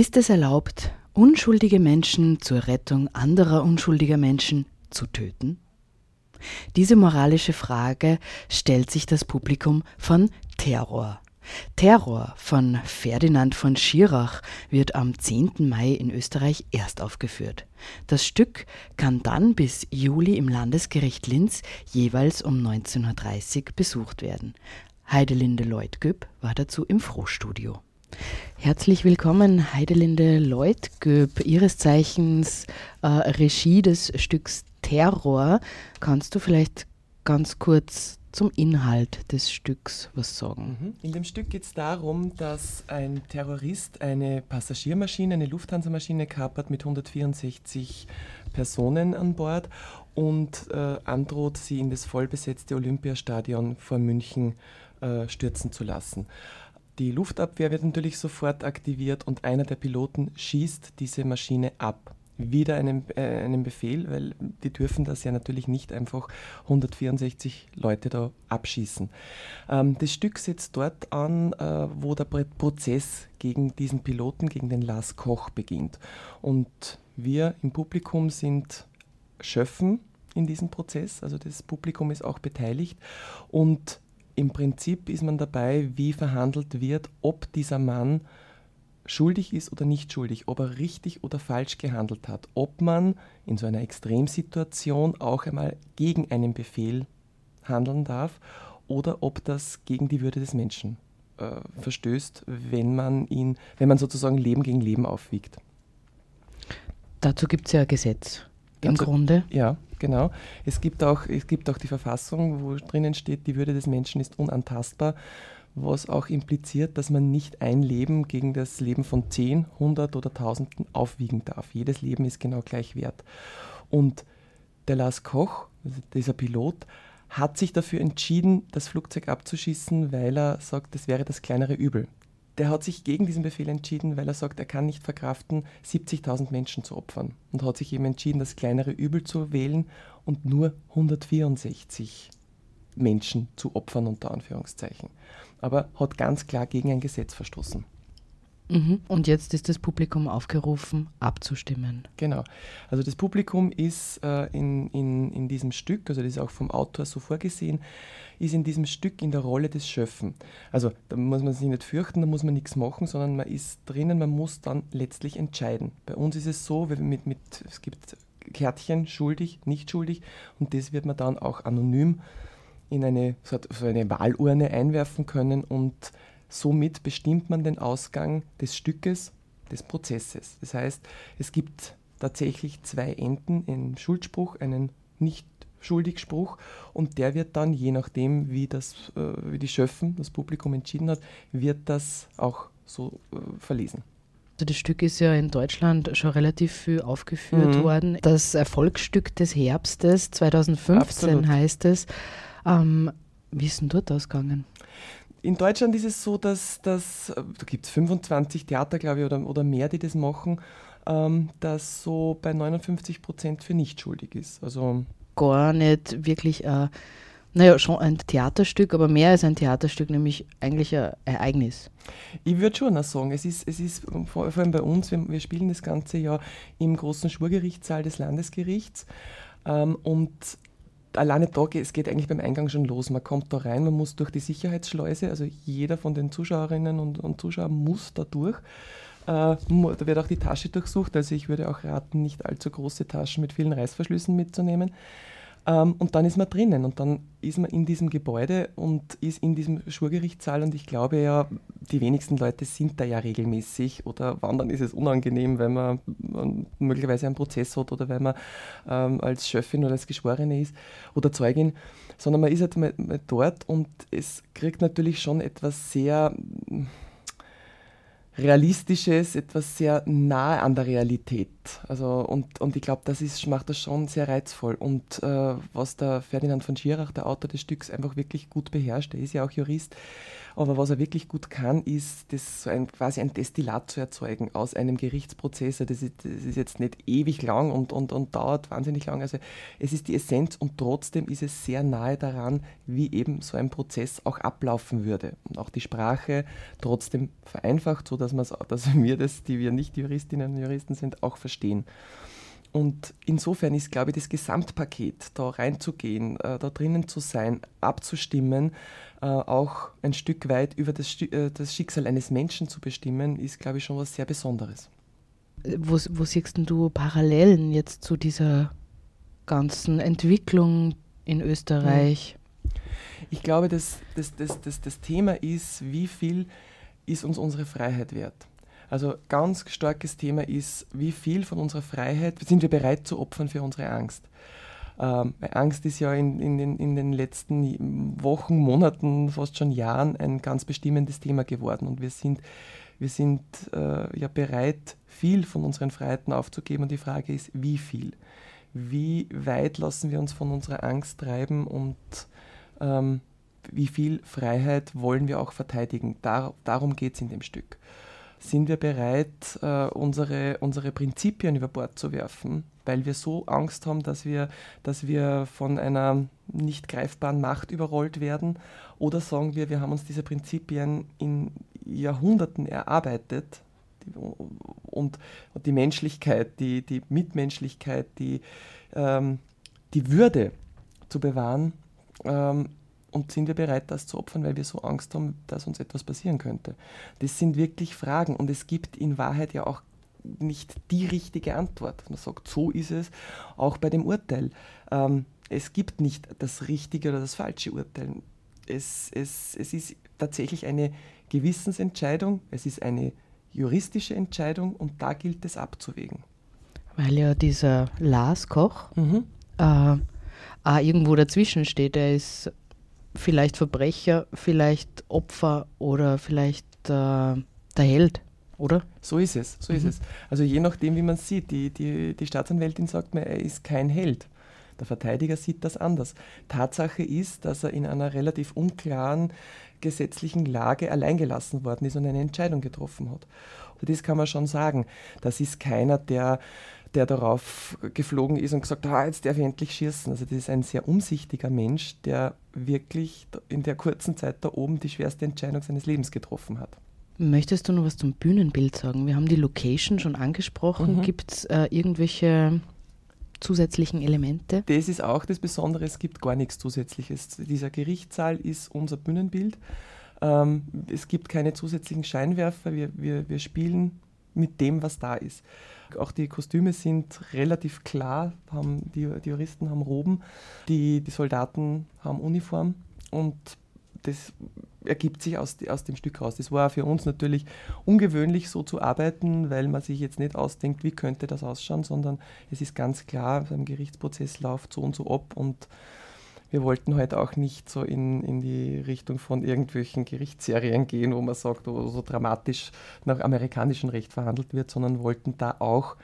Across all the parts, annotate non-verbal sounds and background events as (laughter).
Ist es erlaubt, unschuldige Menschen zur Rettung anderer unschuldiger Menschen zu töten? Diese moralische Frage stellt sich das Publikum von Terror. Terror von Ferdinand von Schirach wird am 10. Mai in Österreich erst aufgeführt. Das Stück kann dann bis Juli im Landesgericht Linz jeweils um 19.30 Uhr besucht werden. Heidelinde Leutgöb war dazu im Frohstudio. Herzlich willkommen, Heidelinde Leutgöb, Ihres Zeichens äh, Regie des Stücks Terror. Kannst du vielleicht ganz kurz zum Inhalt des Stücks was sagen? Mhm. In dem Stück geht es darum, dass ein Terrorist eine Passagiermaschine, eine Lufthansa-Maschine kapert mit 164 Personen an Bord und äh, androht, sie in das vollbesetzte Olympiastadion vor München äh, stürzen zu lassen. Die Luftabwehr wird natürlich sofort aktiviert und einer der Piloten schießt diese Maschine ab wieder einen, äh, einen Befehl, weil die dürfen das ja natürlich nicht einfach 164 Leute da abschießen. Ähm, das Stück setzt dort an, äh, wo der Prozess gegen diesen Piloten, gegen den Lars Koch beginnt. Und wir im Publikum sind Schöffen in diesem Prozess, also das Publikum ist auch beteiligt und im Prinzip ist man dabei, wie verhandelt wird, ob dieser Mann schuldig ist oder nicht schuldig, ob er richtig oder falsch gehandelt hat, ob man in so einer Extremsituation auch einmal gegen einen Befehl handeln darf oder ob das gegen die Würde des Menschen äh, verstößt, wenn man ihn, wenn man sozusagen Leben gegen Leben aufwiegt. Dazu gibt es ja ein Gesetz im Dazu, Grunde. Ja, genau. Es gibt, auch, es gibt auch die Verfassung, wo drinnen steht, die Würde des Menschen ist unantastbar was auch impliziert, dass man nicht ein Leben gegen das Leben von 10, 100 oder Tausenden aufwiegen darf. Jedes Leben ist genau gleich wert. Und der Lars Koch, dieser Pilot, hat sich dafür entschieden, das Flugzeug abzuschießen, weil er sagt, das wäre das kleinere Übel. Der hat sich gegen diesen Befehl entschieden, weil er sagt, er kann nicht verkraften, 70.000 Menschen zu opfern. Und hat sich eben entschieden, das kleinere Übel zu wählen und nur 164 Menschen zu opfern, unter Anführungszeichen. Aber hat ganz klar gegen ein Gesetz verstoßen. Mhm. Und jetzt ist das Publikum aufgerufen, abzustimmen. Genau. Also das Publikum ist äh, in, in, in diesem Stück, also das ist auch vom Autor so vorgesehen, ist in diesem Stück in der Rolle des Schöffen. Also da muss man sich nicht fürchten, da muss man nichts machen, sondern man ist drinnen, man muss dann letztlich entscheiden. Bei uns ist es so, mit, mit, es gibt Kärtchen, schuldig, nicht schuldig, und das wird man dann auch anonym in eine, so eine Wahlurne einwerfen können und somit bestimmt man den Ausgang des Stückes, des Prozesses. Das heißt, es gibt tatsächlich zwei Enden, einen Schuldspruch, einen nicht Schuldigspruch und der wird dann, je nachdem, wie, das, äh, wie die Schöffen, das Publikum entschieden hat, wird das auch so äh, verlesen. Also das Stück ist ja in Deutschland schon relativ viel aufgeführt mhm. worden. Das Erfolgsstück des Herbstes 2015 Absolut. heißt es. Ähm, wie ist denn dort ausgegangen? In Deutschland ist es so, dass, dass da gibt es 25 Theater, glaube ich, oder, oder mehr, die das machen, ähm, dass so bei 59 Prozent für nicht schuldig ist. Also gar nicht wirklich, äh, naja, schon ein Theaterstück, aber mehr als ein Theaterstück, nämlich eigentlich ein Ereignis. Ich würde schon auch sagen, es ist, es ist vor allem bei uns, wir, wir spielen das ganze Jahr im großen Schwurgerichtssaal des Landesgerichts ähm, und alleine da geht es geht eigentlich beim Eingang schon los. Man kommt da rein, man muss durch die Sicherheitsschleuse, also jeder von den Zuschauerinnen und, und Zuschauern muss da durch. Äh, da wird auch die Tasche durchsucht, also ich würde auch raten, nicht allzu große Taschen mit vielen Reißverschlüssen mitzunehmen. Ähm, und dann ist man drinnen und dann ist man in diesem Gebäude und ist in diesem Schwurgerichtssaal und ich glaube ja, die wenigsten Leute sind da ja regelmäßig oder wann dann ist es unangenehm, wenn man möglicherweise einen Prozess hat oder wenn man ähm, als Schöffin oder als Geschworene ist oder Zeugin, sondern man ist halt mal, mal dort und es kriegt natürlich schon etwas sehr Realistisches, etwas sehr nahe an der Realität Also, und, und ich glaube, das ist, macht das schon sehr reizvoll. Und äh, was der Ferdinand von Schirach, der Autor des Stücks, einfach wirklich gut beherrscht, er ist ja auch Jurist, aber was er wirklich gut kann, ist, das so ein, quasi ein Destillat zu erzeugen aus einem Gerichtsprozess. Das ist, das ist jetzt nicht ewig lang und, und, und dauert wahnsinnig lang. Also es ist die Essenz und trotzdem ist es sehr nahe daran, wie eben so ein Prozess auch ablaufen würde. Und auch die Sprache trotzdem vereinfacht, so dass, dass (laughs) wir das, die wir nicht Juristinnen und Juristen sind, auch verstehen. Und insofern ist, glaube ich, das Gesamtpaket, da reinzugehen, äh, da drinnen zu sein, abzustimmen, äh, auch ein Stück weit über das, äh, das, Schicksal eines Menschen zu bestimmen, ist, glaube ich, schon was sehr Besonderes. Wo, wo siehst du Parallelen jetzt zu dieser ganzen Entwicklung in Österreich? Ich glaube, dass das, das, das, das Thema ist, wie viel ist uns unsere Freiheit wert? Also ganz starkes Thema ist, wie viel von unserer Freiheit sind wir bereit zu opfern für unsere Angst. Ähm, Angst ist ja in, in, den, in den letzten Wochen, Monaten, fast schon Jahren ein ganz bestimmendes Thema geworden. Und wir sind, wir sind äh, ja bereit, viel von unseren Freiheiten aufzugeben. Und die Frage ist, wie viel? Wie weit lassen wir uns von unserer Angst treiben und ähm, wie viel Freiheit wollen wir auch verteidigen? Dar darum geht es in dem Stück sind wir bereit, äh, unsere, unsere Prinzipien über Bord zu werfen, weil wir so Angst haben, dass wir, dass wir von einer nicht greifbaren Macht überrollt werden? Oder sagen wir, wir haben uns diese Prinzipien in Jahrhunderten erarbeitet und, und die Menschlichkeit, die, die Mitmenschlichkeit, die, ähm, die Würde zu bewahren, ähm, und sind wir bereit, das zu opfern, weil wir so Angst haben, dass uns etwas passieren könnte? Das sind wirklich Fragen und es gibt in Wahrheit ja auch nicht die richtige Antwort. Man sagt, so ist es auch bei dem Urteil. Ähm, es gibt nicht das richtige oder das falsche Urteil. Es, es, es ist tatsächlich eine Gewissensentscheidung, es ist eine juristische Entscheidung und da gilt es abzuwägen. Weil ja dieser Lars Koch mhm. äh, irgendwo dazwischen steht. Er ist vielleicht Verbrecher, vielleicht Opfer oder vielleicht äh, der Held, oder? So ist es, so mhm. ist es. Also je nachdem, wie man es sieht. Die, die, die Staatsanwältin sagt mir, er ist kein Held. Der Verteidiger sieht das anders. Tatsache ist, dass er in einer relativ unklaren gesetzlichen Lage alleingelassen worden ist und eine Entscheidung getroffen hat. Und das kann man schon sagen. Das ist keiner, der der darauf geflogen ist und gesagt, ah, jetzt darf ich endlich schießen. Also das ist ein sehr umsichtiger Mensch, der wirklich in der kurzen Zeit da oben die schwerste Entscheidung seines Lebens getroffen hat. Möchtest du noch was zum Bühnenbild sagen? Wir haben die Location schon angesprochen. Mhm. Gibt es äh, irgendwelche zusätzlichen Elemente? Das ist auch das Besondere, es gibt gar nichts Zusätzliches. Dieser Gerichtssaal ist unser Bühnenbild. Ähm, es gibt keine zusätzlichen Scheinwerfer. Wir, wir, wir spielen mit dem, was da ist. Auch die Kostüme sind relativ klar, haben, die, die Juristen haben Roben, die, die Soldaten haben Uniform und das ergibt sich aus, aus dem Stück raus. Das war für uns natürlich ungewöhnlich, so zu arbeiten, weil man sich jetzt nicht ausdenkt, wie könnte das ausschauen, sondern es ist ganz klar, ein Gerichtsprozess läuft so und so ab und wir wollten heute auch nicht so in, in die Richtung von irgendwelchen Gerichtsserien gehen, wo man sagt, wo so dramatisch nach amerikanischem Recht verhandelt wird, sondern wollten da auch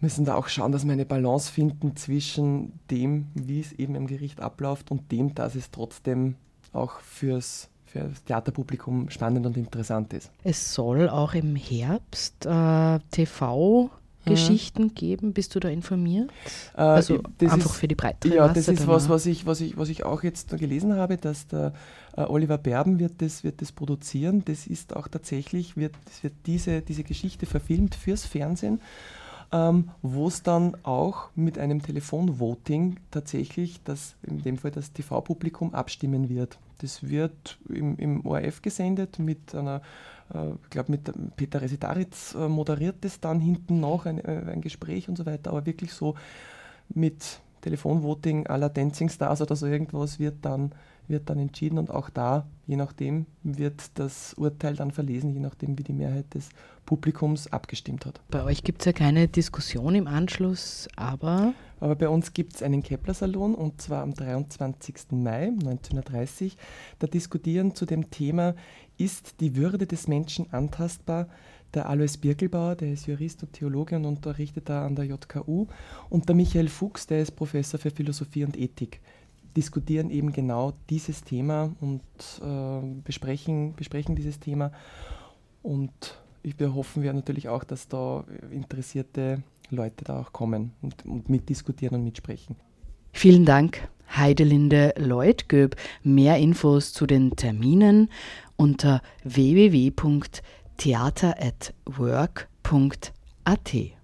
müssen da auch schauen, dass wir eine Balance finden zwischen dem, wie es eben im Gericht abläuft und dem, dass es trotzdem auch fürs, für das Theaterpublikum spannend und interessant ist. Es soll auch im Herbst äh, TV Geschichten geben? Bist du da informiert? Äh, also einfach ist, für die breitere Ja, Masse das ist was, was ich, was, ich, was ich auch jetzt gelesen habe, dass der äh, Oliver Berben wird das, wird das produzieren. Das ist auch tatsächlich, wird, wird diese, diese Geschichte verfilmt fürs Fernsehen. Ähm, wo es dann auch mit einem Telefonvoting tatsächlich das, in dem Fall das TV-Publikum abstimmen wird. Das wird im, im ORF gesendet mit einer äh, ich glaube, mit Peter Resitaritz äh, moderiert es dann hinten noch ein, äh, ein, Gespräch und so weiter, aber wirklich so mit Telefonvoting aller Dancing Stars oder so irgendwas wird dann wird dann entschieden und auch da, je nachdem, wird das Urteil dann verlesen, je nachdem, wie die Mehrheit des Publikums abgestimmt hat. Bei euch gibt es ja keine Diskussion im Anschluss, aber. Aber bei uns gibt es einen Kepler-Salon und zwar am 23. Mai 1930. Da diskutieren zu dem Thema, ist die Würde des Menschen antastbar? Der Alois Birkelbauer, der ist Jurist und Theologe und unterrichtet da an der JKU, und der Michael Fuchs, der ist Professor für Philosophie und Ethik diskutieren eben genau dieses Thema und äh, besprechen, besprechen dieses Thema. Und wir hoffen wir natürlich auch, dass da interessierte Leute da auch kommen und, und mitdiskutieren und mitsprechen. Vielen Dank, Heidelinde Leutgöb. Mehr Infos zu den Terminen unter www.theater@work.at.